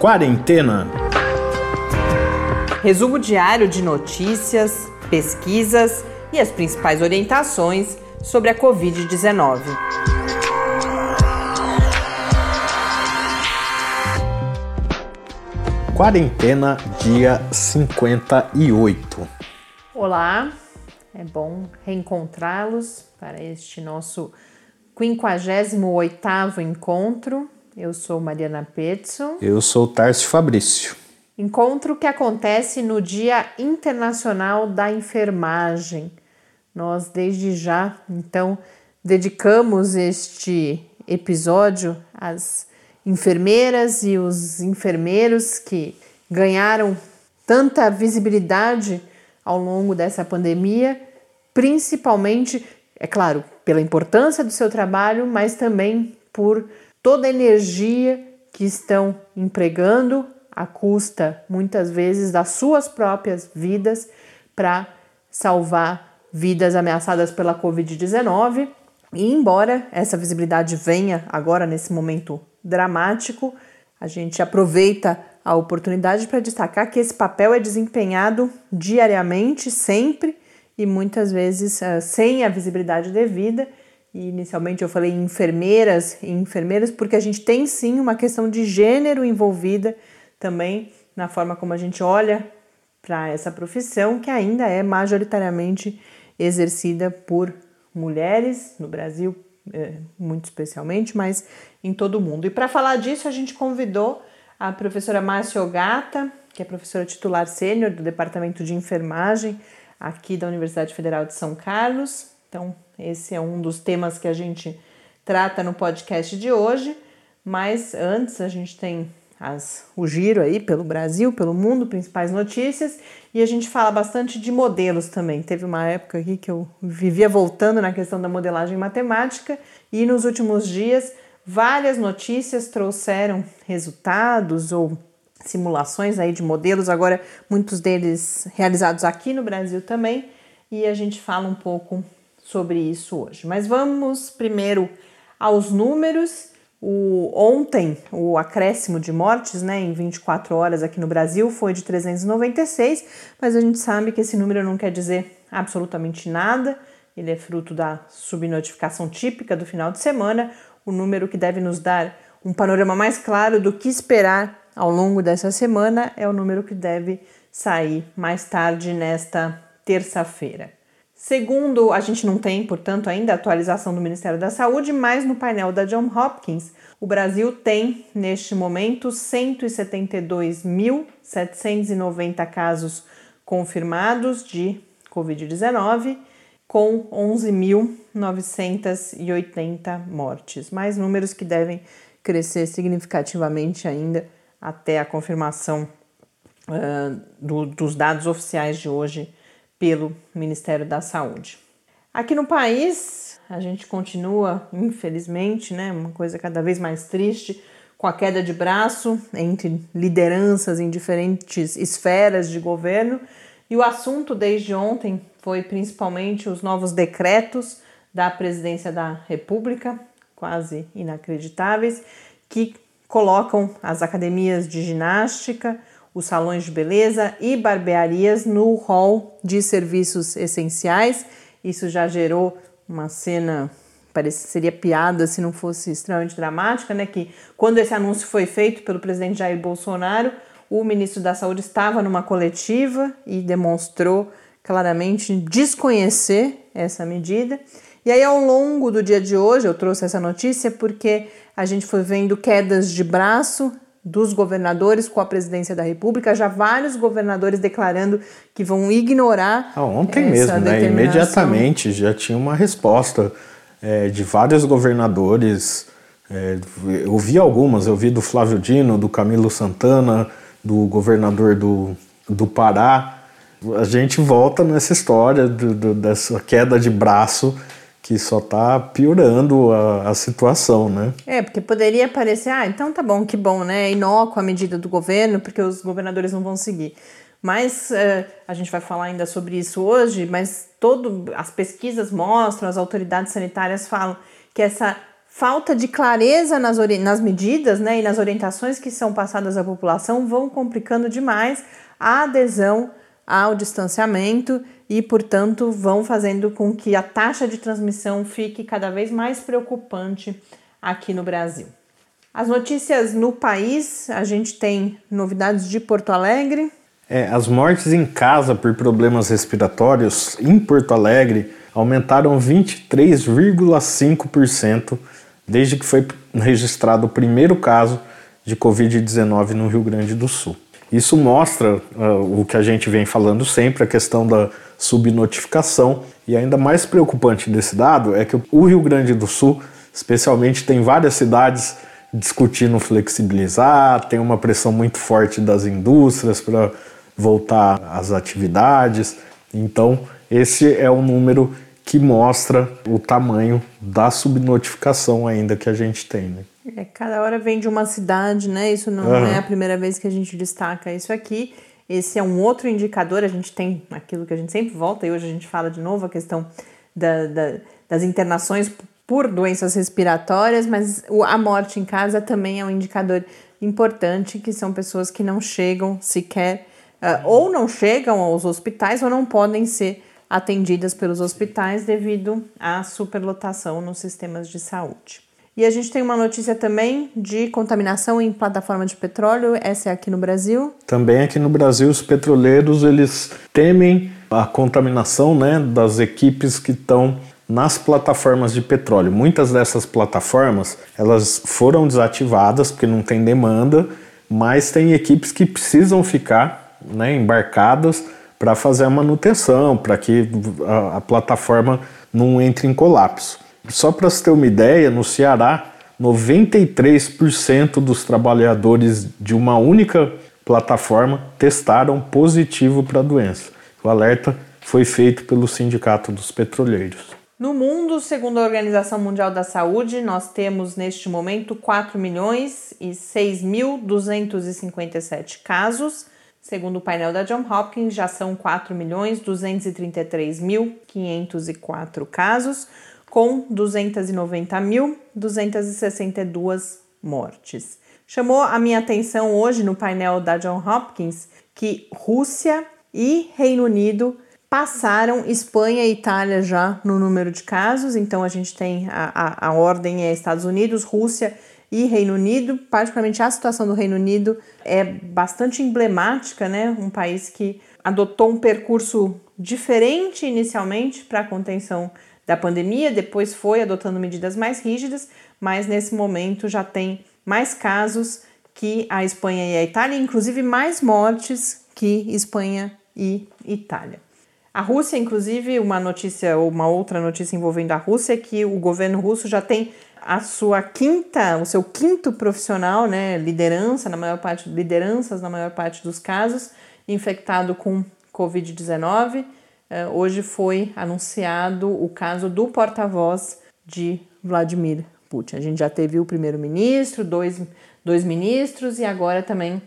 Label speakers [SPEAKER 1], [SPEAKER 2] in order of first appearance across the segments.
[SPEAKER 1] Quarentena.
[SPEAKER 2] Resumo diário de notícias, pesquisas e as principais orientações sobre a Covid-19.
[SPEAKER 1] Quarentena, dia 58.
[SPEAKER 2] Olá, é bom reencontrá-los para este nosso 58º encontro. Eu sou Mariana Petson.
[SPEAKER 1] Eu sou Tarcio Fabrício.
[SPEAKER 2] Encontro que acontece no Dia Internacional da Enfermagem. Nós, desde já, então, dedicamos este episódio às enfermeiras e os enfermeiros que ganharam tanta visibilidade ao longo dessa pandemia, principalmente, é claro, pela importância do seu trabalho, mas também por toda a energia que estão empregando à custa, muitas vezes, das suas próprias vidas para salvar vidas ameaçadas pela Covid-19. E embora essa visibilidade venha agora nesse momento dramático, a gente aproveita a oportunidade para destacar que esse papel é desempenhado diariamente, sempre e muitas vezes uh, sem a visibilidade devida. E inicialmente eu falei enfermeiras e enfermeiras porque a gente tem sim uma questão de gênero envolvida também na forma como a gente olha para essa profissão, que ainda é majoritariamente exercida por mulheres no Brasil, é, muito especialmente, mas em todo o mundo. E para falar disso, a gente convidou a professora Márcia Ogata, que é professora titular sênior do Departamento de Enfermagem aqui da Universidade Federal de São Carlos. Então, esse é um dos temas que a gente trata no podcast de hoje. Mas antes, a gente tem as, o giro aí pelo Brasil, pelo mundo, principais notícias, e a gente fala bastante de modelos também. Teve uma época aqui que eu vivia voltando na questão da modelagem matemática, e nos últimos dias várias notícias trouxeram resultados ou simulações aí de modelos, agora muitos deles realizados aqui no Brasil também, e a gente fala um pouco sobre isso hoje. Mas vamos primeiro aos números o, ontem, o acréscimo de mortes né, em 24 horas aqui no Brasil foi de 396, mas a gente sabe que esse número não quer dizer absolutamente nada, ele é fruto da subnotificação típica do final de semana, o número que deve nos dar um panorama mais claro do que esperar ao longo dessa semana é o número que deve sair mais tarde nesta terça-feira. Segundo, a gente não tem, portanto, ainda a atualização do Ministério da Saúde, mas no painel da John Hopkins, o Brasil tem, neste momento, 172.790 casos confirmados de Covid-19, com 11.980 mortes. Mais números que devem crescer significativamente ainda até a confirmação uh, do, dos dados oficiais de hoje pelo Ministério da Saúde. Aqui no país, a gente continua, infelizmente, né, uma coisa cada vez mais triste, com a queda de braço entre lideranças em diferentes esferas de governo. E o assunto desde ontem foi principalmente os novos decretos da Presidência da República, quase inacreditáveis, que colocam as academias de ginástica, os salões de beleza e barbearias no hall de serviços essenciais. Isso já gerou uma cena, pareceria piada se não fosse extremamente dramática, né? Que quando esse anúncio foi feito pelo presidente Jair Bolsonaro, o ministro da Saúde estava numa coletiva e demonstrou claramente desconhecer essa medida. E aí, ao longo do dia de hoje, eu trouxe essa notícia porque a gente foi vendo quedas de braço dos governadores com a presidência da República, já vários governadores declarando que vão ignorar.
[SPEAKER 1] Ah, ontem mesmo, né? Imediatamente já tinha uma resposta é, de vários governadores. É, eu vi algumas, eu vi do Flávio Dino, do Camilo Santana, do governador do, do Pará. A gente volta nessa história do, do, dessa queda de braço que só está piorando a, a, situação, né?
[SPEAKER 2] É, porque poderia parecer, ah, então tá bom, que bom, né? Inócuo a medida do governo, porque os governadores não vão seguir. Mas uh, a gente vai falar ainda sobre isso hoje, mas todo, as pesquisas mostram, as autoridades sanitárias falam que essa falta de clareza nas, nas medidas né, e nas orientações que são passadas à população vão complicando demais a adesão ao distanciamento e, portanto, vão fazendo com que a taxa de transmissão fique cada vez mais preocupante aqui no Brasil. As notícias no país, a gente tem novidades de Porto Alegre.
[SPEAKER 1] É, as mortes em casa por problemas respiratórios em Porto Alegre aumentaram 23,5% desde que foi registrado o primeiro caso de Covid-19 no Rio Grande do Sul. Isso mostra uh, o que a gente vem falando sempre, a questão da subnotificação. E ainda mais preocupante desse dado é que o Rio Grande do Sul, especialmente, tem várias cidades discutindo flexibilizar, tem uma pressão muito forte das indústrias para voltar às atividades. Então, esse é um número que mostra o tamanho da subnotificação ainda que a gente tem. Né?
[SPEAKER 2] É, cada hora vem de uma cidade, né? Isso não uhum. é a primeira vez que a gente destaca isso aqui. Esse é um outro indicador. A gente tem aquilo que a gente sempre volta, e hoje a gente fala de novo a questão da, da, das internações por doenças respiratórias, mas a morte em casa também é um indicador importante, que são pessoas que não chegam sequer, uh, ou não chegam aos hospitais, ou não podem ser atendidas pelos hospitais devido à superlotação nos sistemas de saúde. E a gente tem uma notícia também de contaminação em plataforma de petróleo, essa é aqui no Brasil.
[SPEAKER 1] Também aqui no Brasil, os petroleiros eles temem a contaminação né, das equipes que estão nas plataformas de petróleo. Muitas dessas plataformas elas foram desativadas porque não tem demanda, mas tem equipes que precisam ficar né, embarcadas para fazer a manutenção, para que a, a, plataforma não entre em colapso. Só para você ter uma ideia, no Ceará, 93% dos trabalhadores de uma única plataforma testaram positivo para a doença. O alerta foi feito pelo Sindicato dos Petroleiros.
[SPEAKER 2] No mundo, segundo a Organização Mundial da Saúde, nós temos neste momento 4 milhões e 6.257 casos Segundo o painel da John Hopkins, já são 4.233.504 casos, com 290.262 mortes. Chamou a minha atenção hoje no painel da John Hopkins que Rússia e Reino Unido passaram Espanha e Itália já no número de casos, então a gente tem a, a, a ordem é Estados Unidos, Rússia e Reino Unido, particularmente a situação do Reino Unido é bastante emblemática, né? Um país que adotou um percurso diferente inicialmente para a contenção da pandemia, depois foi adotando medidas mais rígidas, mas nesse momento já tem mais casos que a Espanha e a Itália, inclusive mais mortes que Espanha e Itália. A Rússia, inclusive, uma notícia ou uma outra notícia envolvendo a Rússia é que o governo russo já tem a sua quinta, o seu quinto profissional, né, liderança na maior parte, lideranças na maior parte dos casos, infectado com Covid-19. Uh, hoje foi anunciado o caso do porta-voz de Vladimir Putin. A gente já teve o primeiro-ministro, dois, dois ministros e agora também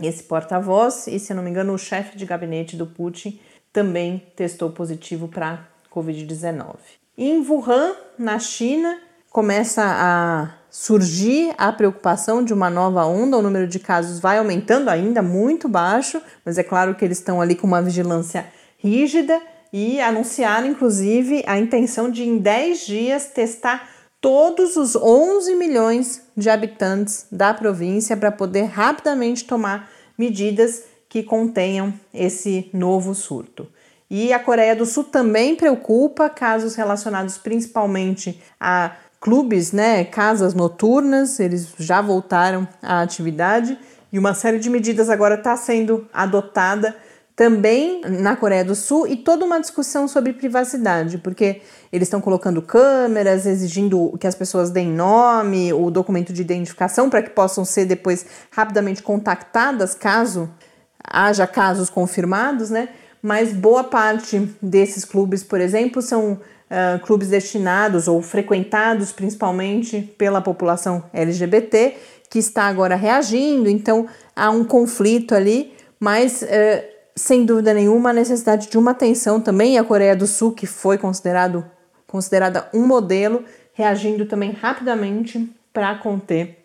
[SPEAKER 2] esse porta-voz. E se não me engano, o chefe de gabinete do Putin também testou positivo para Covid-19. Em Wuhan, na China, começa a surgir a preocupação de uma nova onda, o número de casos vai aumentando ainda muito baixo, mas é claro que eles estão ali com uma vigilância rígida e anunciaram inclusive a intenção de em 10 dias testar todos os 11 milhões de habitantes da província para poder rapidamente tomar medidas que contenham esse novo surto. E a Coreia do Sul também preocupa casos relacionados principalmente a clubes, né, casas noturnas, eles já voltaram à atividade e uma série de medidas agora está sendo adotada também na Coreia do Sul e toda uma discussão sobre privacidade, porque eles estão colocando câmeras, exigindo que as pessoas deem nome, o documento de identificação para que possam ser depois rapidamente contactadas caso haja casos confirmados, né? Mas boa parte desses clubes, por exemplo, são uh, clubes destinados ou frequentados principalmente pela população LGBT, que está agora reagindo, então há um conflito ali, mas uh, sem dúvida nenhuma a necessidade de uma atenção também. A Coreia do Sul, que foi considerado, considerada um modelo, reagindo também rapidamente para conter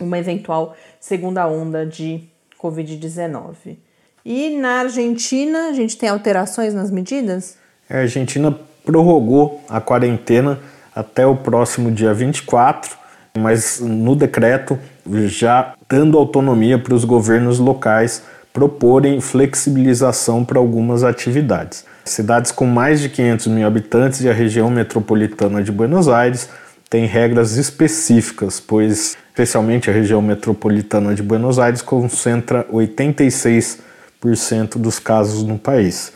[SPEAKER 2] uma eventual segunda onda de Covid-19. E na Argentina, a gente tem alterações nas medidas?
[SPEAKER 1] A Argentina prorrogou a quarentena até o próximo dia 24, mas no decreto já dando autonomia para os governos locais proporem flexibilização para algumas atividades. Cidades com mais de 500 mil habitantes e a região metropolitana de Buenos Aires têm regras específicas, pois, especialmente a região metropolitana de Buenos Aires, concentra 86% dos casos no país,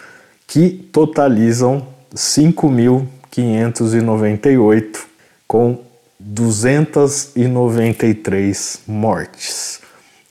[SPEAKER 1] que totalizam 5.598, com 293 mortes.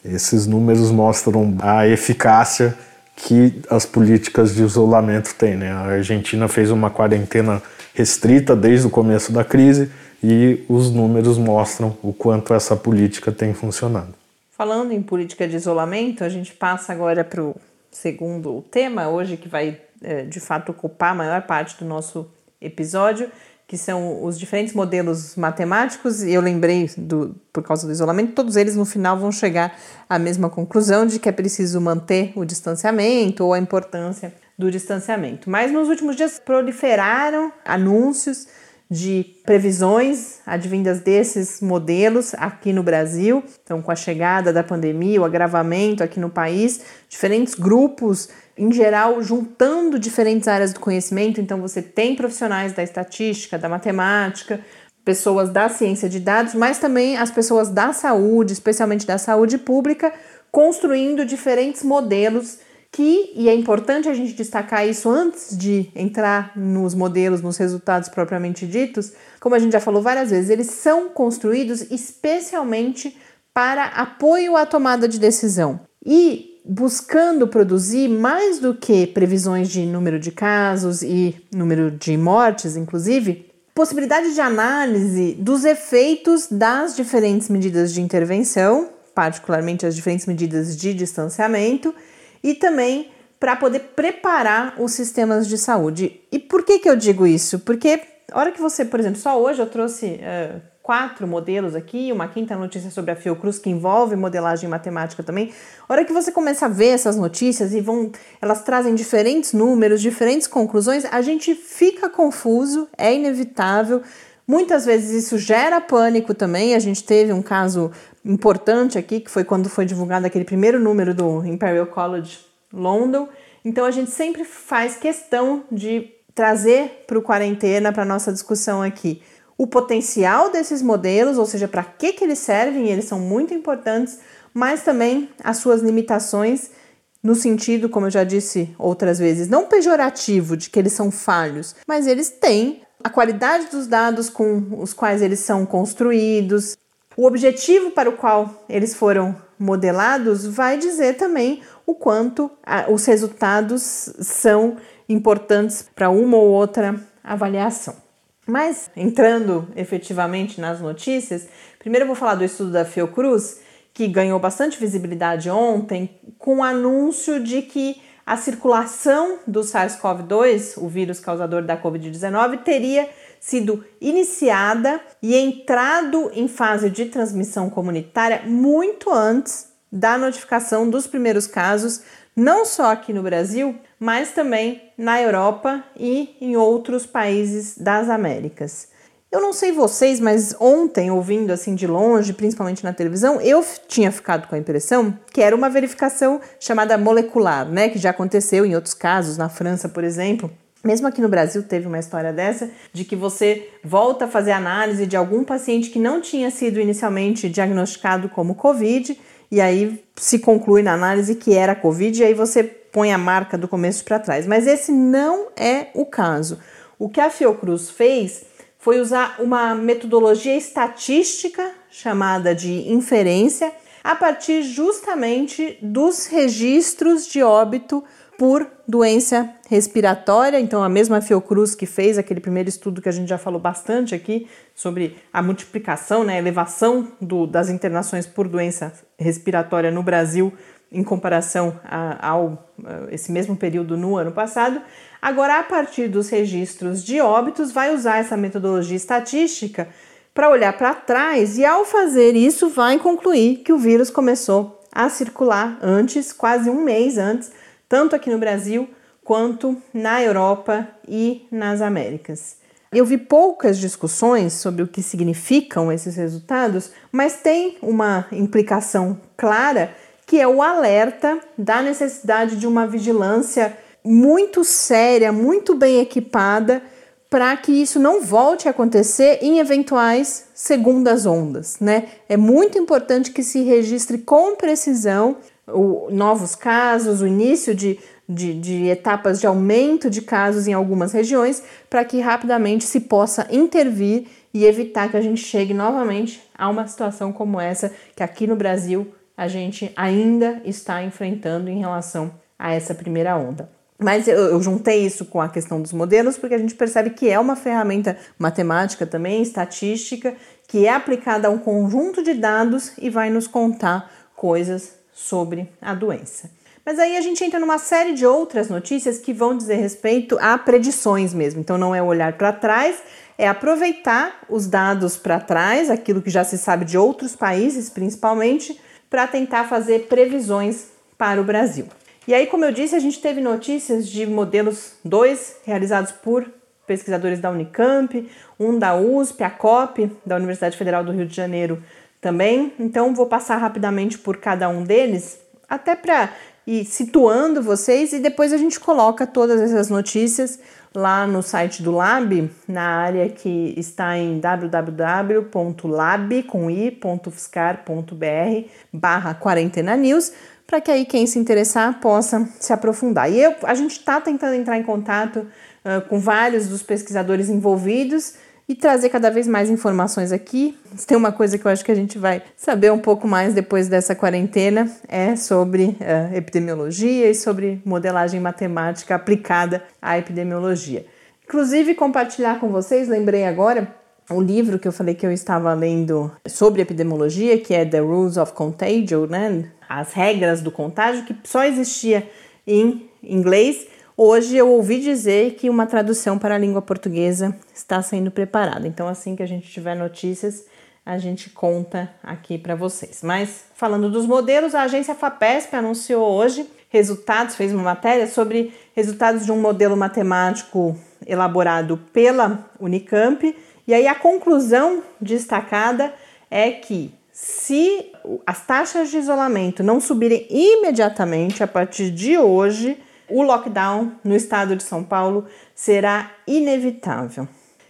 [SPEAKER 1] Esses números mostram a eficácia que as políticas de isolamento têm. Né? A Argentina fez uma quarentena restrita desde o começo da crise e os números mostram o quanto essa política tem funcionado.
[SPEAKER 2] Falando em política de isolamento, a gente passa agora para o segundo tema, hoje, que vai é, de fato ocupar a maior parte do nosso episódio, que são os diferentes modelos matemáticos, e eu lembrei, do, por causa do isolamento, todos eles no final vão chegar à mesma conclusão de que é preciso manter o distanciamento ou a importância do distanciamento. Mas nos últimos dias proliferaram anúncios de previsões advindas desses modelos aqui no Brasil. Então, com a chegada da pandemia, o agravamento aqui no país, diferentes grupos em geral, juntando diferentes áreas do conhecimento. Então, você tem profissionais da estatística, da matemática, pessoas da ciência de dados, mas também as pessoas da saúde, especialmente da saúde pública, construindo diferentes modelos que, e é importante a gente destacar isso antes de entrar nos modelos, nos resultados propriamente ditos, como a gente já falou várias vezes, eles são construídos especialmente para apoio à tomada de decisão. E buscando produzir mais do que previsões de número de casos e número de mortes, inclusive, possibilidade de análise dos efeitos das diferentes medidas de intervenção, particularmente as diferentes medidas de distanciamento, e também para poder preparar os sistemas de saúde. E por que, que eu digo isso? Porque a hora que você, por exemplo, só hoje eu trouxe uh, quatro modelos aqui, uma quinta notícia sobre a Fiocruz que envolve modelagem matemática também. A hora que você começa a ver essas notícias e vão, elas trazem diferentes números, diferentes conclusões, a gente fica confuso, é inevitável. Muitas vezes isso gera pânico também. A gente teve um caso importante aqui, que foi quando foi divulgado aquele primeiro número do Imperial College London. Então a gente sempre faz questão de trazer para o quarentena, para nossa discussão aqui, o potencial desses modelos, ou seja, para que, que eles servem, eles são muito importantes, mas também as suas limitações, no sentido, como eu já disse outras vezes, não pejorativo de que eles são falhos, mas eles têm a qualidade dos dados com os quais eles são construídos, o objetivo para o qual eles foram modelados vai dizer também o quanto os resultados são importantes para uma ou outra avaliação. Mas entrando efetivamente nas notícias, primeiro eu vou falar do estudo da Fiocruz, que ganhou bastante visibilidade ontem, com o anúncio de que a circulação do SARS-CoV-2, o vírus causador da Covid-19, teria sido iniciada e entrado em fase de transmissão comunitária muito antes da notificação dos primeiros casos, não só aqui no Brasil, mas também na Europa e em outros países das Américas. Eu não sei vocês, mas ontem, ouvindo assim de longe, principalmente na televisão, eu tinha ficado com a impressão que era uma verificação chamada molecular, né? Que já aconteceu em outros casos, na França, por exemplo. Mesmo aqui no Brasil teve uma história dessa, de que você volta a fazer análise de algum paciente que não tinha sido inicialmente diagnosticado como Covid, e aí se conclui na análise que era Covid, e aí você põe a marca do começo para trás. Mas esse não é o caso. O que a Fiocruz fez foi usar uma metodologia estatística chamada de inferência a partir justamente dos registros de óbito por doença respiratória. Então, a mesma Fiocruz que fez aquele primeiro estudo que a gente já falou bastante aqui sobre a multiplicação, né, a elevação do, das internações por doença respiratória no Brasil em comparação a, ao a esse mesmo período no ano passado. Agora, a partir dos registros de óbitos, vai usar essa metodologia estatística para olhar para trás e, ao fazer isso, vai concluir que o vírus começou a circular antes, quase um mês antes, tanto aqui no Brasil quanto na Europa e nas Américas. Eu vi poucas discussões sobre o que significam esses resultados, mas tem uma implicação clara que é o alerta da necessidade de uma vigilância muito séria, muito bem equipada para que isso não volte a acontecer em eventuais segundas ondas, né? É muito importante que se registre com precisão o, novos casos, o início de, de, de etapas de aumento de casos em algumas regiões, para que rapidamente se possa intervir e evitar que a gente chegue novamente a uma situação como essa que aqui no Brasil a gente ainda está enfrentando em relação a essa primeira onda. Mas eu, eu, juntei isso com a questão dos modelos, porque a gente percebe que é uma ferramenta matemática também, estatística, que é aplicada a um conjunto de dados e vai nos contar coisas sobre a doença. Mas aí a gente entra numa série de outras notícias que vão dizer respeito a predições mesmo. Então não é olhar para trás, é aproveitar os dados para trás, aquilo que já se sabe de outros países principalmente, para tentar fazer previsões para o Brasil. E aí, como eu disse, a gente teve notícias de modelos dois realizados por pesquisadores da Unicamp, um da USP, a COP, da Universidade Federal do Rio de Janeiro também. Então, vou passar rapidamente por cada um deles, até para ir situando vocês e depois a gente coloca todas essas notícias lá no site do Lab, na área que está em www.lab.fiscar.br barra quarentena news para que aí quem se interessar possa se aprofundar. E eu, a gente está tentando entrar em contato uh, com vários dos pesquisadores envolvidos e trazer cada vez mais informações aqui. Tem uma coisa que eu acho que a gente vai saber um pouco mais depois dessa quarentena, é sobre uh, epidemiologia e sobre modelagem matemática aplicada à epidemiologia. Inclusive, compartilhar com vocês, lembrei agora, o livro que eu falei que eu estava lendo sobre epidemiologia, que é The Rules of Contagion, né? as regras do contágio, que só existia em inglês. Hoje eu ouvi dizer que uma tradução para a língua portuguesa está sendo preparada. Então, assim que a gente tiver notícias, a gente conta aqui para vocês. Mas falando dos modelos, a agência FAPESP anunciou hoje resultados, fez uma matéria sobre resultados de um modelo matemático elaborado pela Unicamp. E aí a conclusão destacada é que se as taxas de isolamento não subirem imediatamente a partir de hoje, o lockdown no estado de São Paulo será inevitável.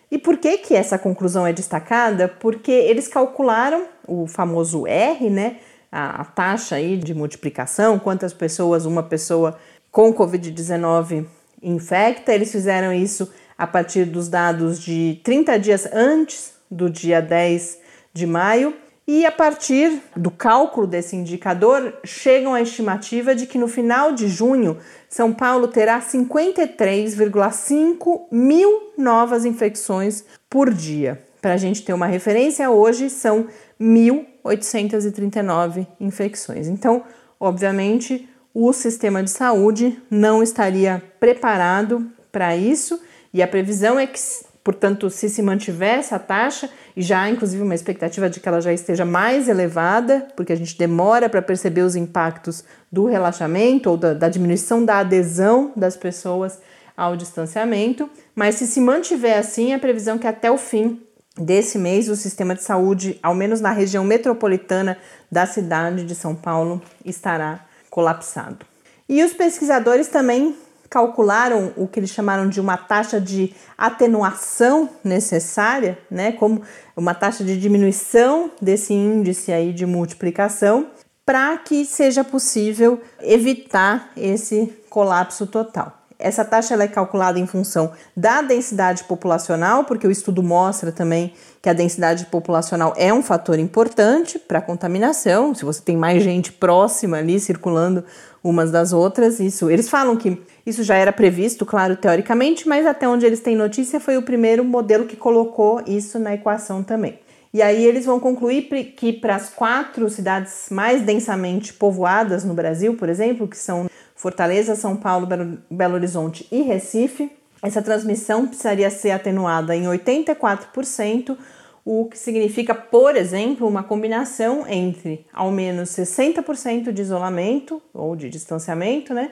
[SPEAKER 2] E por que que essa conclusão é destacada? Porque eles calcularam o famoso R, né? A, a taxa aí de multiplicação, quantas pessoas uma pessoa com COVID-19 infecta. Eles fizeram isso a partir dos dados de 30 dias antes do dia 10 de maio e a partir do cálculo desse indicador, chegam à estimativa de que no final de junho, São Paulo terá 53,5 mil novas infecções por dia. Para a gente ter uma referência, hoje são 1.839 infecções. Então, obviamente, o sistema de saúde não estaria preparado para isso e a previsão é que Portanto, se se mantiver essa taxa, e já há inclusive uma expectativa de que ela já esteja mais elevada, porque a gente demora para perceber os impactos do relaxamento ou da, da diminuição da adesão das pessoas ao distanciamento, mas se se mantiver assim, a previsão é que até o fim desse mês o sistema de saúde, ao menos na região metropolitana da cidade de São Paulo, estará colapsado. E os pesquisadores também calcularam o que eles chamaram de uma taxa de atenuação necessária, né, como uma taxa de diminuição desse índice aí de multiplicação, para que seja possível evitar esse colapso total. Essa taxa ela é calculada em função da densidade populacional, porque o estudo mostra também que a densidade populacional é um fator importante para a contaminação. Se você tem mais gente próxima ali circulando umas das outras, isso. Eles falam que isso já era previsto, claro, teoricamente, mas até onde eles têm notícia foi o primeiro modelo que colocou isso na equação também. E aí eles vão concluir que para as quatro cidades mais densamente povoadas no Brasil, por exemplo, que são Fortaleza, São Paulo, Belo Horizonte e Recife, essa transmissão precisaria ser atenuada em 84%, o que significa, por exemplo, uma combinação entre ao menos 60% de isolamento ou de distanciamento, né?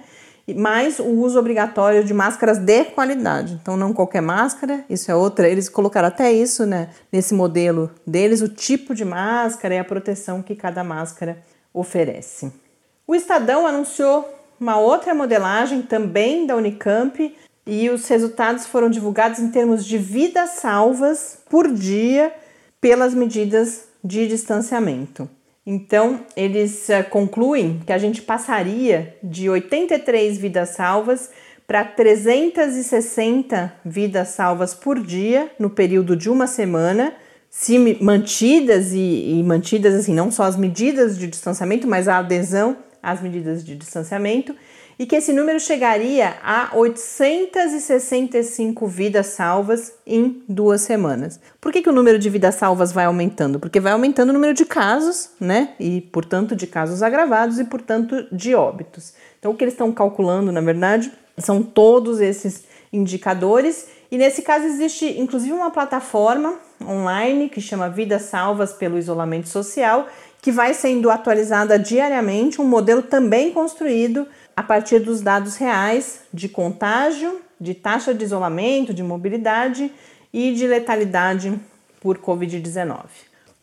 [SPEAKER 2] mais o uso obrigatório de máscaras de qualidade. Então, não qualquer máscara, isso é outra. Eles colocaram até isso né, nesse modelo deles, o tipo de máscara e a proteção que cada máscara oferece. O Estadão anunciou uma outra modelagem também da Unicamp e os resultados foram divulgados em termos de vidas salvas por dia pelas medidas de distanciamento. Então, eles uh, concluem que a gente passaria de 83 vidas salvas para 360 vidas salvas por dia no período de uma semana, se mantidas e, e mantidas assim, não só as medidas de distanciamento, mas a adesão às medidas de distanciamento e que esse número chegaria a 865 vidas salvas em duas semanas. Por que, que o número de vidas salvas vai aumentando? Porque vai aumentando o número de casos, né? E, portanto, de casos agravados e, portanto, de óbitos. Então, o que eles estão calculando, na verdade, são todos esses indicadores. E nesse caso existe inclusive uma plataforma online que chama Vidas Salvas pelo Isolamento Social, que vai sendo atualizada diariamente, um modelo também construído a partir dos dados reais de contágio, de taxa de isolamento, de mobilidade e de letalidade por Covid-19.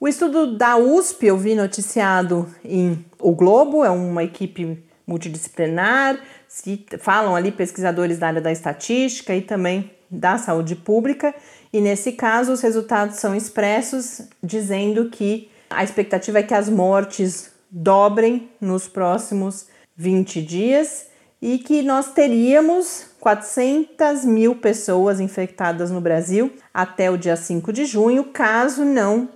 [SPEAKER 2] O estudo da USP eu vi noticiado em O Globo, é uma equipe multidisciplinar, se falam ali pesquisadores da área da estatística e também da saúde pública, e nesse caso os resultados são expressos dizendo que a expectativa é que as mortes dobrem nos próximos 20 dias e que nós teríamos 400 mil pessoas infectadas no Brasil até o dia 5 de junho, caso não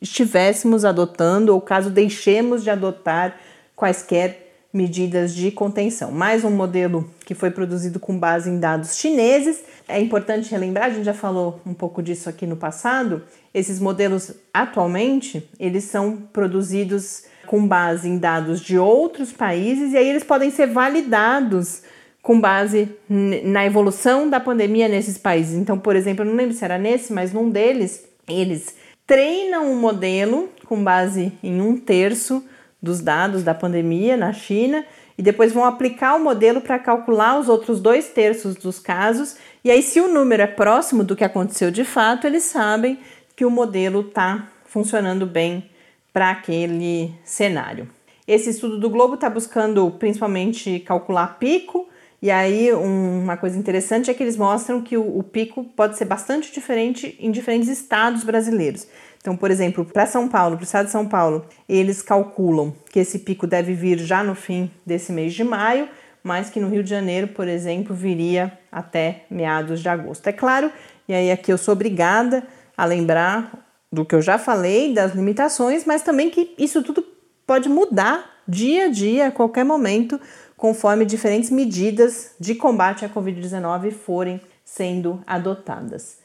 [SPEAKER 2] estivéssemos adotando ou caso deixemos de adotar quaisquer medidas de contenção. Mais um modelo que foi produzido com base em dados chineses. É importante relembrar, a gente já falou um pouco disso aqui no passado. Esses modelos atualmente, eles são produzidos com base em dados de outros países e aí eles podem ser validados com base na evolução da pandemia nesses países. Então, por exemplo, eu não lembro se era nesse, mas num deles, eles treinam um modelo com base em um terço dos dados da pandemia na China e depois vão aplicar o modelo para calcular os outros dois terços dos casos. E aí, se o número é próximo do que aconteceu de fato, eles sabem que o modelo está funcionando bem para aquele cenário. Esse estudo do Globo está buscando principalmente calcular pico, e aí um, uma coisa interessante é que eles mostram que o, o pico pode ser bastante diferente em diferentes estados brasileiros. Então, por exemplo, para São Paulo, para o estado de São Paulo, eles calculam que esse pico deve vir já no fim desse mês de maio, mas que no Rio de Janeiro, por exemplo, viria até meados de agosto. É claro, e aí aqui eu sou obrigada a lembrar do que eu já falei, das limitações, mas também que isso tudo pode mudar dia a dia, a qualquer momento, conforme diferentes medidas de combate à Covid-19 forem sendo adotadas.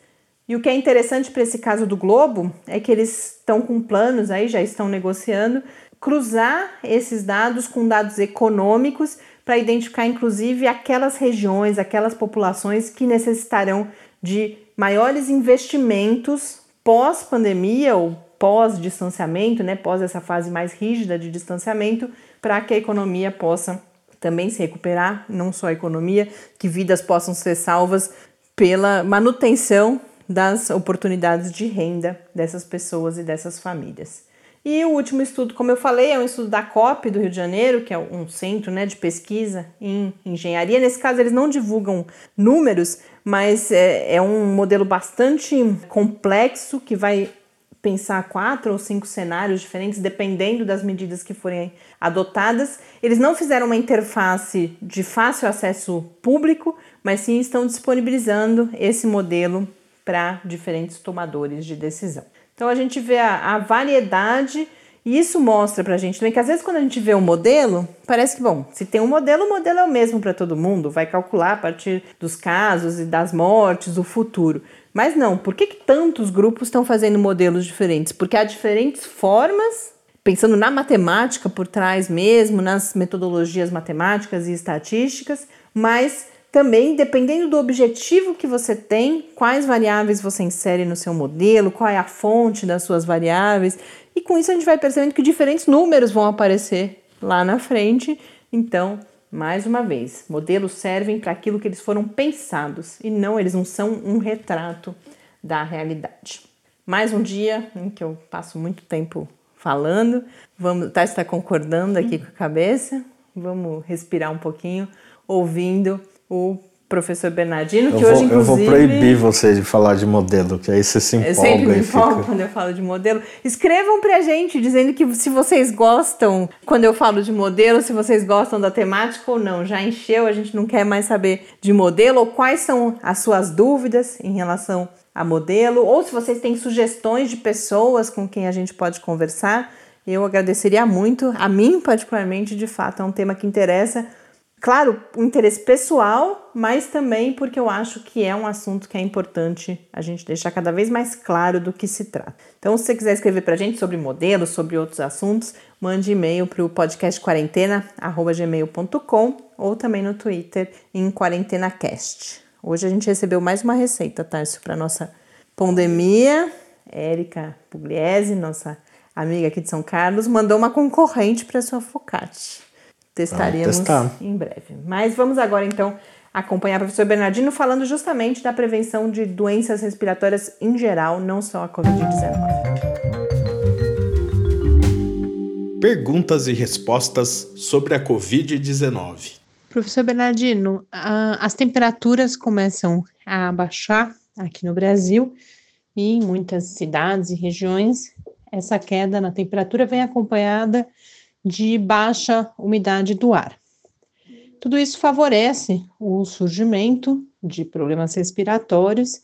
[SPEAKER 2] E o que é interessante para esse caso do Globo é que eles estão com planos aí, já estão negociando, cruzar esses dados com dados econômicos para identificar inclusive aquelas regiões, aquelas populações que necessitarão de maiores investimentos pós-pandemia ou pós-distanciamento, né, pós essa fase mais rígida de distanciamento, para que a economia possa também se recuperar, não só a economia, que vidas possam ser salvas pela manutenção das oportunidades de renda dessas pessoas e dessas famílias. E o último estudo, como eu falei, é um estudo da COP do Rio de Janeiro, que é um centro né, de pesquisa em engenharia. Nesse caso, eles não divulgam números, mas é, é um modelo bastante complexo que vai pensar quatro ou cinco cenários diferentes, dependendo das medidas que forem adotadas. Eles não fizeram uma interface de fácil acesso público, mas sim estão disponibilizando esse modelo para diferentes tomadores de decisão. Então a gente vê a, a variedade e isso mostra para a gente também que às vezes quando a gente vê um modelo, parece que, bom, se tem um modelo, o modelo é o mesmo para todo mundo, vai calcular a partir dos casos e das mortes, o futuro. Mas não, por que, que tantos grupos estão fazendo modelos diferentes? Porque há diferentes formas, pensando na matemática por trás mesmo, nas metodologias matemáticas e estatísticas, mas também, dependendo do objetivo que você tem, quais variáveis você insere no seu modelo, qual é a fonte das suas variáveis, e com isso a gente vai percebendo que diferentes números vão aparecer lá na frente. Então, mais uma vez, modelos servem para aquilo que eles foram pensados e não, eles não são um retrato da realidade. Mais um dia em que eu passo muito tempo falando. Vamos, tá está concordando aqui com a cabeça. Vamos respirar um pouquinho, ouvindo o professor Bernardino, que
[SPEAKER 1] eu
[SPEAKER 2] hoje,
[SPEAKER 1] vou, inclusive... Eu vou proibir você de falar de modelo, que aí você se empolga. Eu
[SPEAKER 2] sempre me empolgo
[SPEAKER 1] fica...
[SPEAKER 2] quando eu falo de modelo. Escrevam pra gente, dizendo que se vocês gostam, quando eu falo de modelo, se vocês gostam da temática ou não. Já encheu, a gente não quer mais saber de modelo, ou quais são as suas dúvidas em relação a modelo, ou se vocês têm sugestões de pessoas com quem a gente pode conversar. Eu agradeceria muito. A mim, particularmente, de fato, é um tema que interessa claro, interesse pessoal, mas também porque eu acho que é um assunto que é importante a gente deixar cada vez mais claro do que se trata. Então, se você quiser escrever para a gente sobre modelos, sobre outros assuntos, mande e-mail para o podcastquarentena.gmail.com ou também no Twitter em QuarentenaCast. Hoje a gente recebeu mais uma receita, Tarso, para nossa pandemia. Érica Pugliese, nossa amiga aqui de São Carlos, mandou uma concorrente para sua focaccia testaremos em breve. Mas vamos agora então acompanhar o professor Bernardino falando justamente da prevenção de doenças respiratórias em geral, não só a Covid-19.
[SPEAKER 1] Perguntas e respostas sobre a Covid-19.
[SPEAKER 2] Professor Bernardino, as temperaturas começam a baixar aqui no Brasil e em muitas cidades e regiões. Essa queda na temperatura vem acompanhada de baixa umidade do ar. Tudo isso favorece o surgimento de problemas respiratórios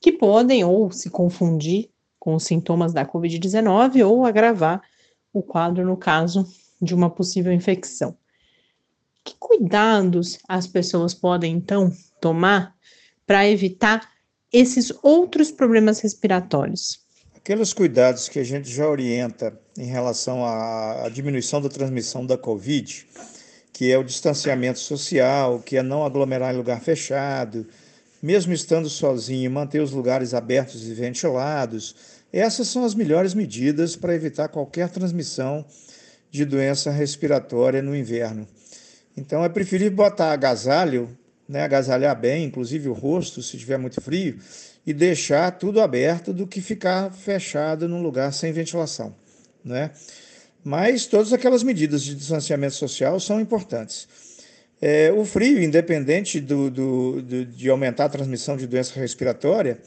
[SPEAKER 2] que podem ou se confundir com os sintomas da Covid-19 ou agravar o quadro no caso de uma possível infecção. Que cuidados as pessoas podem então tomar para evitar esses outros problemas respiratórios?
[SPEAKER 3] Aqueles cuidados que a gente já orienta em relação à, diminuição da transmissão da Covid, que é o distanciamento social, que é não aglomerar em lugar fechado, mesmo estando sozinho, manter os lugares abertos e ventilados, essas são as melhores medidas para evitar qualquer transmissão de doença respiratória no inverno. Então é preferível botar agasalho, né, agasalhar bem, inclusive o rosto, se estiver muito frio, e deixar tudo aberto do que ficar fechado num lugar sem ventilação. Né? Mas todas aquelas medidas de distanciamento social são importantes. É, o frio, independente do, do, do, de aumentar a transmissão de doença respiratória,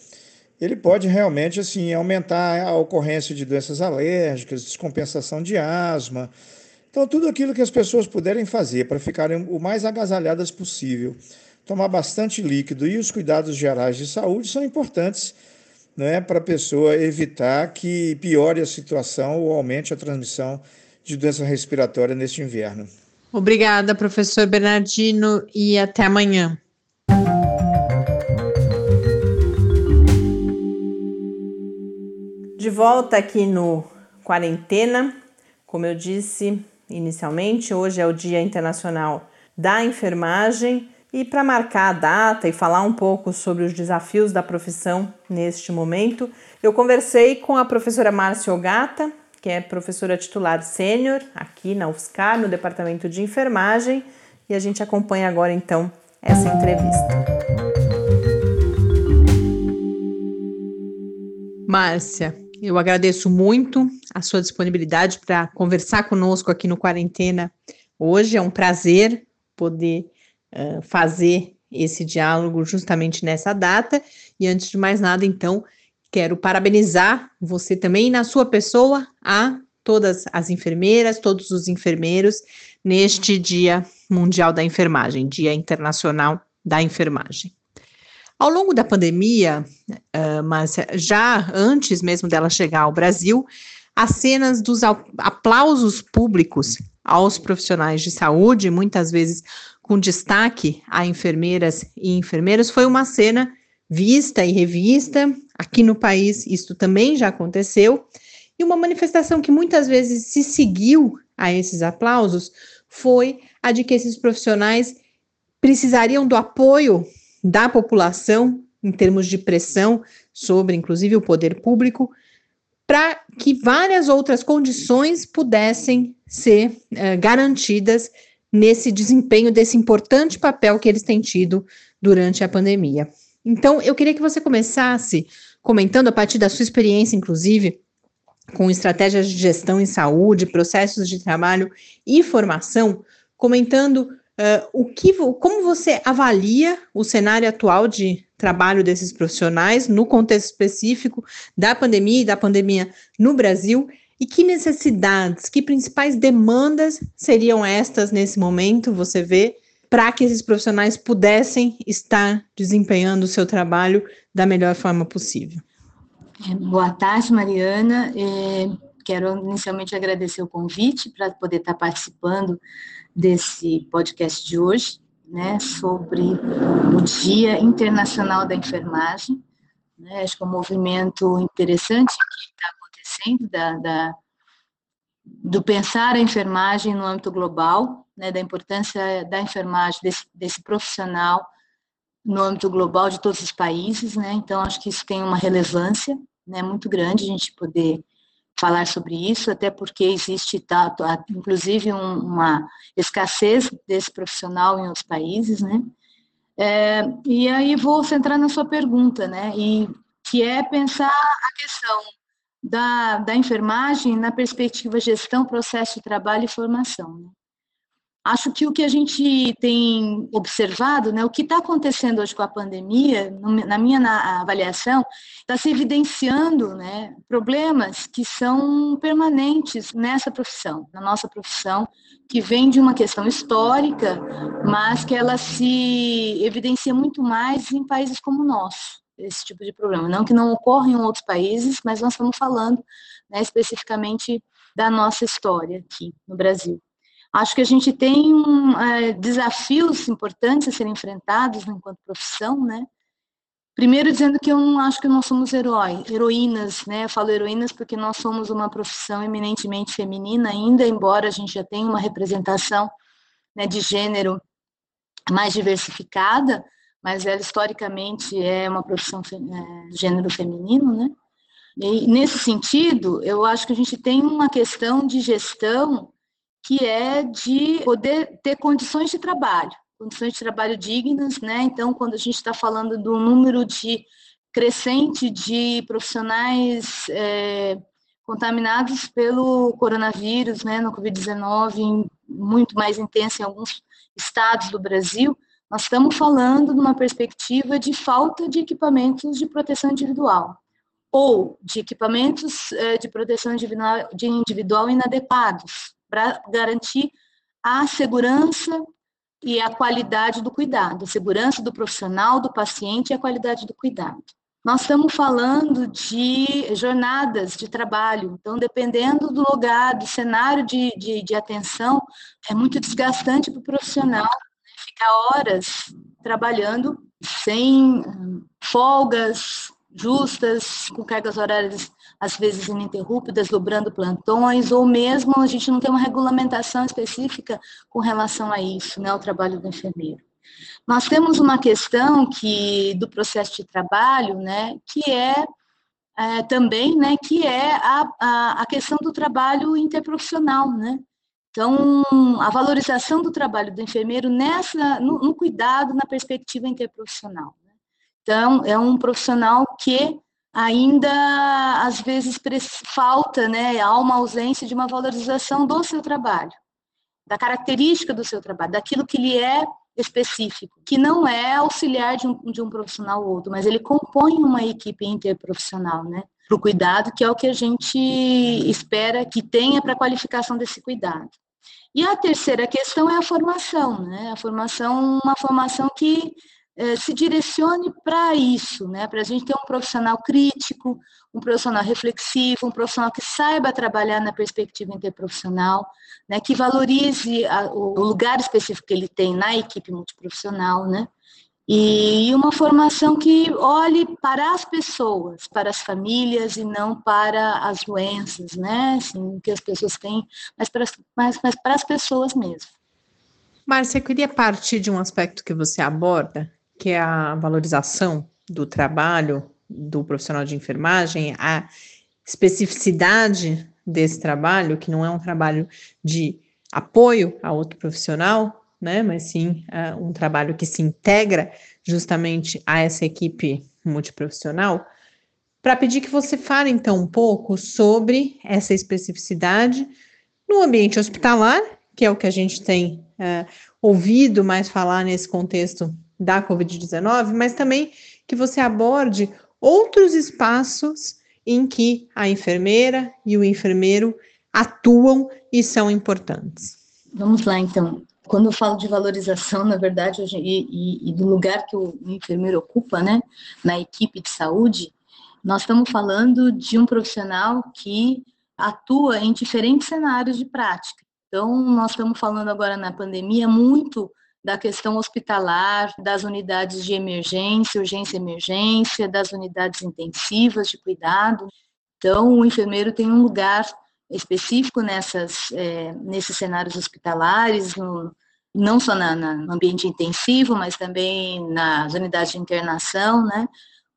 [SPEAKER 3] ele pode realmente assim aumentar a ocorrência de doenças alérgicas, descompensação de asma. Então, tudo aquilo que as pessoas puderem fazer para ficarem o mais agasalhadas possível tomar bastante líquido e os cuidados gerais de saúde são importantes né, para a pessoa evitar que piore a situação ou aumente a transmissão de doença respiratória neste inverno.
[SPEAKER 2] Obrigada, professor Bernardino, e até amanhã. De volta aqui no Quarentena, como eu disse inicialmente, hoje é o Dia Internacional da Enfermagem e para marcar a data e falar um pouco sobre os desafios da profissão neste momento, eu conversei com a professora Márcia Ogata, que é professora titular sênior aqui na UFSCar, no departamento de enfermagem, e a gente acompanha agora então essa entrevista. Márcia, eu agradeço muito a sua disponibilidade para conversar conosco aqui no Quarentena hoje. É um prazer poder fazer esse diálogo justamente nessa data. E antes de mais nada, então, quero parabenizar você também na sua pessoa, a todas as enfermeiras, todos os enfermeiros, neste Dia Mundial da Enfermagem, Dia Internacional da Enfermagem. Ao longo da pandemia, uh, mas já antes mesmo dela chegar ao Brasil, as cenas dos aplausos públicos aos profissionais de saúde, muitas vezes com destaque a enfermeiras e enfermeiros, foi uma cena vista e revista. Aqui no país, isso também já aconteceu. E uma manifestação que muitas vezes se seguiu a esses aplausos foi a de que esses profissionais precisariam do apoio da população em termos de pressão sobre, inclusive, o poder público, para que várias outras condições pudessem ser uh, garantidas nesse desempenho desse importante papel que eles têm tido durante a pandemia. Então, eu queria que você começasse comentando, a partir da sua experiência, inclusive, com estratégias de gestão em saúde, processos de trabalho e formação, comentando uh, o que, como você avalia o cenário atual de trabalho desses profissionais no contexto específico da pandemia e da pandemia no Brasil e que necessidades, que principais demandas seriam estas nesse momento, você vê, para que esses profissionais pudessem estar desempenhando o seu trabalho da melhor forma possível?
[SPEAKER 4] É, boa tarde, Mariana. É, quero inicialmente agradecer o convite para poder estar participando desse podcast de hoje, né, sobre o Dia Internacional da Enfermagem. Né, acho que é um movimento interessante que está acontecendo da, da, do pensar a enfermagem no âmbito global, né, da importância da enfermagem, desse, desse profissional no âmbito global de todos os países, né? Então acho que isso tem uma relevância, né, muito grande a gente poder falar sobre isso, até porque existe, tá inclusive, um, uma escassez desse profissional em outros países, né? É, e aí vou centrar na sua pergunta, né? E que é pensar a questão da, da enfermagem na perspectiva gestão, processo de trabalho e formação. Né? Acho que o que a gente tem observado, né, o que está acontecendo hoje com a pandemia, na minha avaliação, está se evidenciando né, problemas que são permanentes nessa profissão, na nossa profissão, que vem de uma questão histórica, mas que ela se evidencia muito mais em países como o nosso, esse tipo de problema. Não que não ocorra em outros países, mas nós estamos falando né, especificamente da nossa história aqui no Brasil. Acho que a gente tem um, é, desafios importantes a serem enfrentados enquanto profissão, né? Primeiro dizendo que eu não acho que nós somos heróis, heroínas, né? Eu falo heroínas porque nós somos uma profissão eminentemente feminina ainda, embora a gente já tenha uma representação né, de gênero mais diversificada, mas ela historicamente é uma profissão é, gênero feminino, né? E nesse sentido, eu acho que a gente tem uma questão de gestão que é de poder ter condições de trabalho, condições de trabalho dignas, né? Então, quando a gente está falando do número de crescente de profissionais é, contaminados pelo coronavírus, né, no Covid-19, muito mais intensa em alguns estados do Brasil, nós estamos falando de uma perspectiva de falta de equipamentos de proteção individual ou de equipamentos é, de proteção individual, de individual inadequados, para garantir a segurança e a qualidade do cuidado, a segurança do profissional, do paciente e a qualidade do cuidado. Nós estamos falando de jornadas de trabalho, então, dependendo do lugar, do cenário de, de, de atenção, é muito desgastante para o profissional ficar horas trabalhando sem folgas justas, com cargas horárias às vezes ininterruptas, dobrando plantões, ou mesmo a gente não tem uma regulamentação específica com relação a isso, né, o trabalho do enfermeiro. Nós temos uma questão que do processo de trabalho, né, que é, é também, né, que é a, a, a, questão do trabalho interprofissional, né. Então, a valorização do trabalho do enfermeiro nessa, no, no cuidado, na perspectiva interprofissional. Né? Então, é um profissional que ainda às vezes falta, né, há uma ausência de uma valorização do seu trabalho, da característica do seu trabalho, daquilo que lhe é específico, que não é auxiliar de um, de um profissional ou outro, mas ele compõe uma equipe interprofissional, né, para o cuidado, que é o que a gente espera que tenha para a qualificação desse cuidado. E a terceira questão é a formação, né, a formação, uma formação que eh, se direcione para isso, né? para a gente ter um profissional crítico, um profissional reflexivo, um profissional que saiba trabalhar na perspectiva interprofissional, né? que valorize a, o lugar específico que ele tem na equipe multiprofissional, né? E uma formação que olhe para as pessoas, para as famílias e não para as doenças, né? Assim, que as pessoas têm, mas para, mas, mas para as pessoas mesmo.
[SPEAKER 2] Márcia, eu queria partir de um aspecto que você aborda, que é a valorização do trabalho do profissional de enfermagem, a especificidade desse trabalho, que não é um trabalho de apoio a outro profissional, né, mas sim uh, um trabalho que se integra justamente a essa equipe multiprofissional, para pedir que você fale então um pouco sobre essa especificidade no ambiente hospitalar, que é o que a gente tem uh, ouvido mais falar nesse contexto da Covid-19, mas também que você aborde outros espaços em que a enfermeira e o enfermeiro atuam e são importantes.
[SPEAKER 4] Vamos lá, então. Quando eu falo de valorização, na verdade, e, e, e, do lugar que o enfermeiro ocupa, né, na equipe de saúde, nós estamos falando de um profissional que atua em diferentes cenários de prática. Então, nós estamos falando agora na pandemia muito da questão hospitalar, das unidades de emergência, urgência emergência, das unidades intensivas de cuidado. Então, o enfermeiro tem um lugar específico nessas, é, nesses cenários hospitalares, no, não só na, na, no ambiente intensivo, mas também nas unidades de internação, né?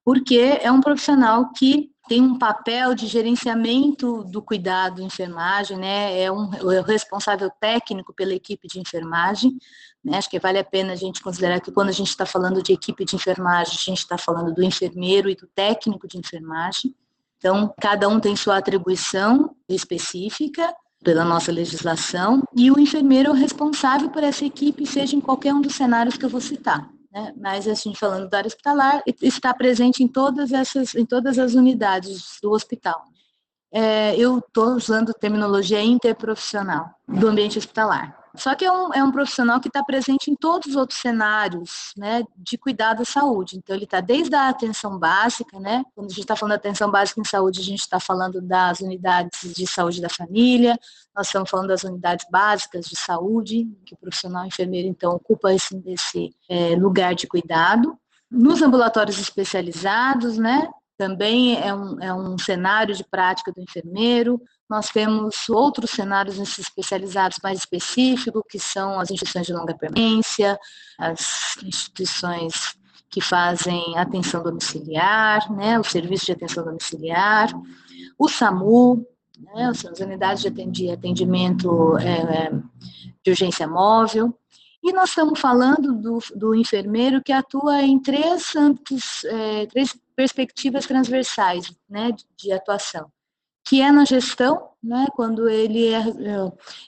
[SPEAKER 4] Porque é um profissional que tem um papel de gerenciamento do cuidado enfermagem, né? É, um, é o responsável técnico pela equipe de enfermagem. Né? Acho que vale a pena a gente considerar que quando a gente está falando de equipe de enfermagem, a gente está falando do enfermeiro e do técnico de enfermagem. Então, cada um tem sua atribuição específica pela nossa legislação, e o enfermeiro responsável por essa equipe, seja em qualquer um dos cenários que eu vou citar. Né? Mas, assim, falando da área hospitalar, está presente em todas, essas, em todas as unidades do hospital. É, eu estou usando terminologia interprofissional do ambiente hospitalar. Só que é um, é um profissional que está presente em todos os outros cenários né, de cuidado à saúde. Então, ele está desde a atenção básica, né? Quando a gente está falando de atenção básica em saúde, a gente está falando das unidades de saúde da família, nós estamos falando das unidades básicas de saúde, que o profissional enfermeiro, então, ocupa esse, esse é, lugar de cuidado. Nos ambulatórios especializados, né? Também é um, é um cenário de prática do enfermeiro, nós temos outros cenários especializados mais específicos, que são as instituições de longa permanência, as instituições que fazem atenção domiciliar, né, o serviço de atenção domiciliar, o SAMU, né, as unidades de atendimento é, de urgência móvel, e nós estamos falando do, do enfermeiro que atua em três, âmbitos, é, três perspectivas transversais né, de, de atuação que é na gestão, né, quando ele é,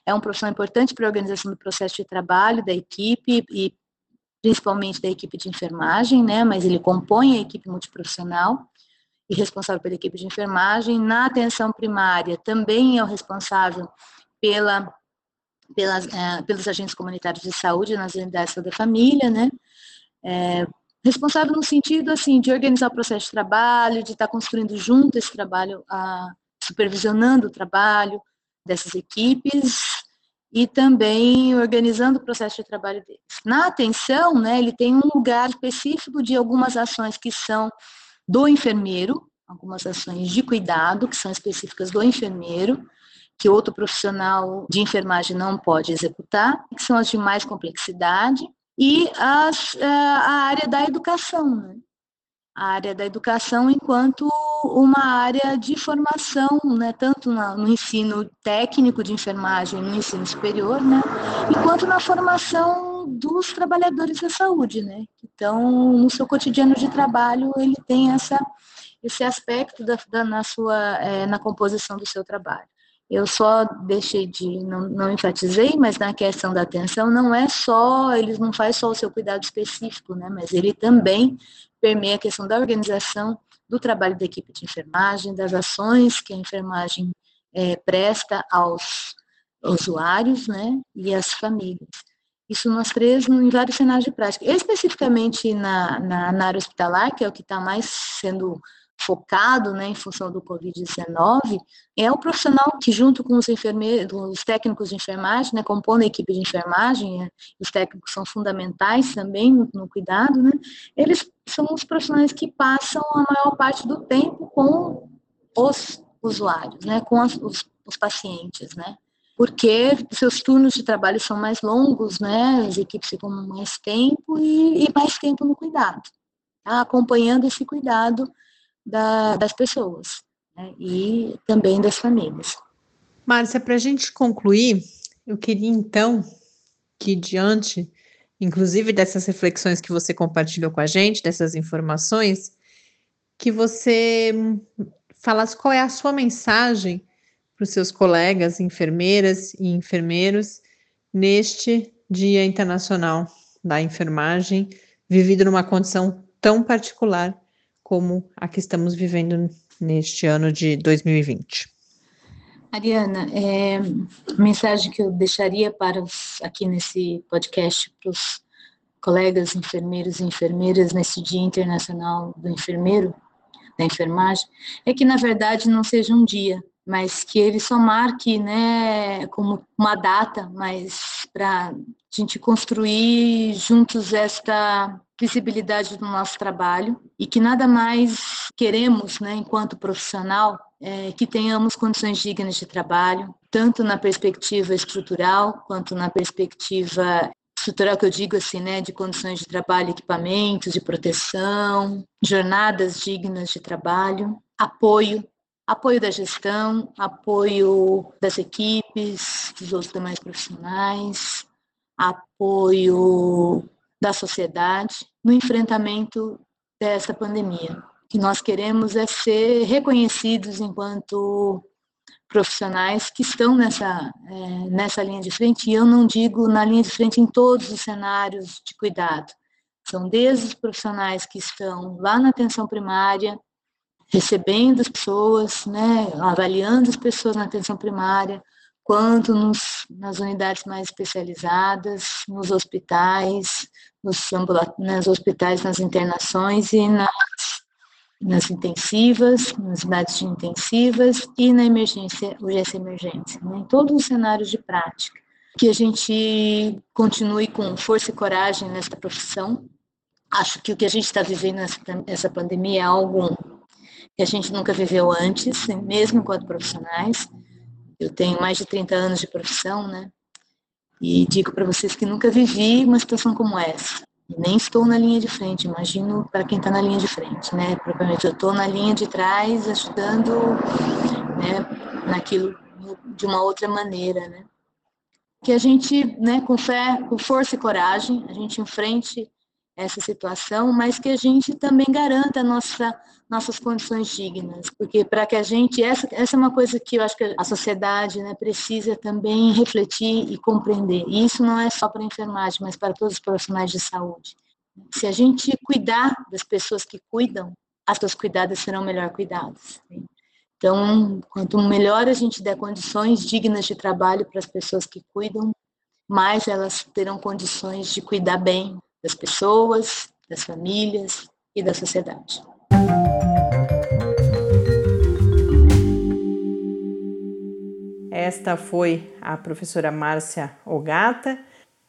[SPEAKER 4] é um profissional importante para a organização do processo de trabalho da equipe e principalmente da equipe de enfermagem, né, mas ele compõe a equipe multiprofissional e responsável pela equipe de enfermagem. Na atenção primária, também é o responsável pela, pelas, é, pelos agentes comunitários de saúde nas unidades da família, né, é, responsável no sentido assim de organizar o processo de trabalho, de estar construindo junto esse trabalho a, supervisionando o trabalho dessas equipes e também organizando o processo de trabalho deles. Na atenção, né, ele tem um lugar específico de algumas ações que são do enfermeiro, algumas ações de cuidado que são específicas do enfermeiro, que outro profissional de enfermagem não pode executar, que são as de mais complexidade, e as, eh, a área da educação, né? a área da educação enquanto uma área de formação, né, tanto no ensino técnico de enfermagem, no ensino superior, né, enquanto na formação dos trabalhadores da saúde, né. Então, no seu cotidiano de trabalho, ele tem essa, esse aspecto da, da na sua, é, na composição do seu trabalho. Eu só deixei de, não, não enfatizei, mas na questão da atenção, não é só, eles não faz só o seu cuidado específico, né, mas ele também permeia a questão da organização do trabalho da equipe de enfermagem, das ações que a enfermagem é, presta aos usuários né, e às famílias. Isso nós três em vários cenários de prática. Especificamente na, na, na área hospitalar, que é o que está mais sendo focado, né, em função do Covid-19, é o profissional que, junto com os enfermeiros, os técnicos de enfermagem, né, compõem a equipe de enfermagem, é, os técnicos são fundamentais também no, no, cuidado, né, eles são os profissionais que passam a maior parte do tempo com os usuários, né, com as, os, os pacientes, né, porque seus turnos de trabalho são mais longos, né, as equipes ficam mais tempo e, e mais tempo no cuidado, tá, acompanhando esse cuidado da, das pessoas né, e também das famílias.
[SPEAKER 2] Márcia, para a gente concluir, eu queria então que diante, inclusive dessas reflexões que você compartilhou com a gente, dessas informações, que você falasse qual é a sua mensagem para os seus colegas, enfermeiras e enfermeiros, neste Dia Internacional da Enfermagem, vivido numa condição tão particular como a que estamos vivendo neste ano de 2020.
[SPEAKER 4] Ariana, é, a mensagem que eu deixaria para os, aqui nesse podcast para os colegas enfermeiros e enfermeiras nesse Dia Internacional do Enfermeiro, da enfermagem, é que na verdade não seja um dia, mas que ele só marque, né, como uma data, mas para a gente construir juntos esta visibilidade do nosso trabalho e que nada mais queremos, né, enquanto profissional, é, que tenhamos condições dignas de trabalho, tanto na perspectiva estrutural quanto na perspectiva estrutural que eu digo assim, né, de condições de trabalho, equipamentos de proteção, jornadas dignas de trabalho, apoio, apoio da gestão, apoio das equipes, dos outros demais profissionais, apoio da sociedade no enfrentamento dessa pandemia. O que nós queremos é ser reconhecidos enquanto profissionais que estão nessa, é, nessa linha de frente, e eu não digo na linha de frente em todos os cenários de cuidado. São desde os profissionais que estão lá na atenção primária, recebendo as pessoas, né, avaliando as pessoas na atenção primária, quanto nos, nas unidades mais especializadas, nos hospitais, nos, nos hospitais, nas internações e nas, nas intensivas, nas unidades de intensivas e na emergência, urgência emergência, né? em todos os cenários de prática. Que a gente continue com força e coragem nessa profissão. Acho que o que a gente está vivendo nessa, nessa pandemia é algo que a gente nunca viveu antes, mesmo enquanto profissionais. Eu tenho mais de 30 anos de profissão, né? E digo para vocês que nunca vivi uma situação como essa. nem estou na linha de frente, imagino para quem está na linha de frente, né? Propriamente eu estou na linha de trás, ajudando, né, naquilo de uma outra maneira, né? Que a gente, né, com fé, com força e coragem, a gente enfrente essa situação, mas que a gente também garanta nossa, nossas condições dignas, porque para que a gente, essa, essa é uma coisa que eu acho que a sociedade né, precisa também refletir e compreender, e isso não é só para a enfermagem, mas para todos os profissionais de saúde. Se a gente cuidar das pessoas que cuidam, as suas cuidadas serão melhor cuidadas. Então, quanto melhor a gente der condições dignas de trabalho para as pessoas que cuidam, mais elas terão condições de cuidar bem das pessoas, das famílias e da sociedade.
[SPEAKER 2] Esta foi a professora Márcia Ogata.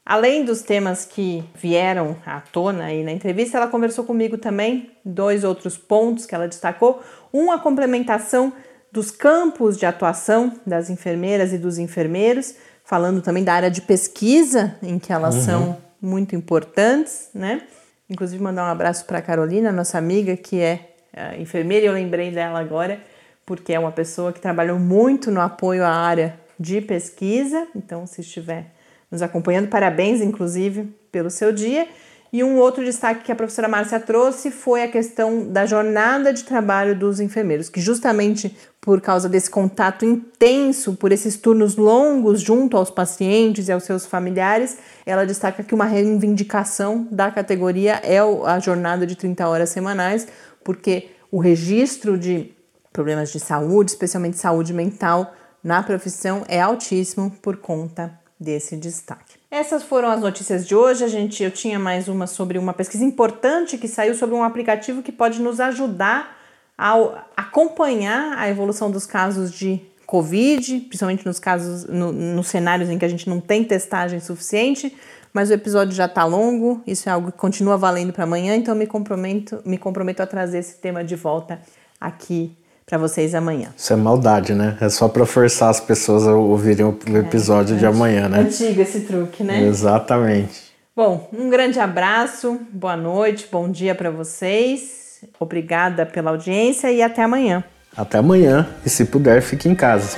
[SPEAKER 2] Além dos temas que vieram à tona aí na entrevista, ela conversou comigo também dois outros pontos que ela destacou. Um, a complementação dos campos de atuação das enfermeiras e dos enfermeiros, falando também da área de pesquisa em que elas uhum. são muito importantes, né? Inclusive mandar um abraço para a Carolina, nossa amiga, que é uh, enfermeira, eu lembrei dela agora, porque é uma pessoa que trabalhou muito no apoio à área de pesquisa. Então, se estiver nos acompanhando, parabéns, inclusive, pelo seu dia. E um outro destaque que a professora Márcia trouxe foi a questão da jornada de trabalho dos enfermeiros, que justamente por causa desse contato intenso, por esses turnos longos junto aos pacientes e aos seus familiares, ela destaca que uma reivindicação da categoria é a jornada de 30 horas semanais, porque o registro de problemas de saúde, especialmente saúde mental, na profissão é altíssimo por conta desse destaque. Essas foram as notícias de hoje. A gente, eu tinha mais uma sobre uma pesquisa importante que saiu sobre um aplicativo que pode nos ajudar ao acompanhar a evolução dos casos de Covid, principalmente nos casos, no, nos cenários em que a gente não tem testagem suficiente, mas o episódio já está longo, isso é algo que continua valendo para amanhã, então me comprometo, me comprometo a trazer esse tema de volta aqui para vocês amanhã.
[SPEAKER 1] Isso é maldade, né? É só para forçar as pessoas a ouvirem o é, episódio é, de amanhã, né?
[SPEAKER 2] Antigo esse truque, né?
[SPEAKER 1] Exatamente.
[SPEAKER 2] Bom, um grande abraço, boa noite, bom dia para vocês. Obrigada pela audiência e até amanhã.
[SPEAKER 1] Até amanhã e se puder, fique em casa.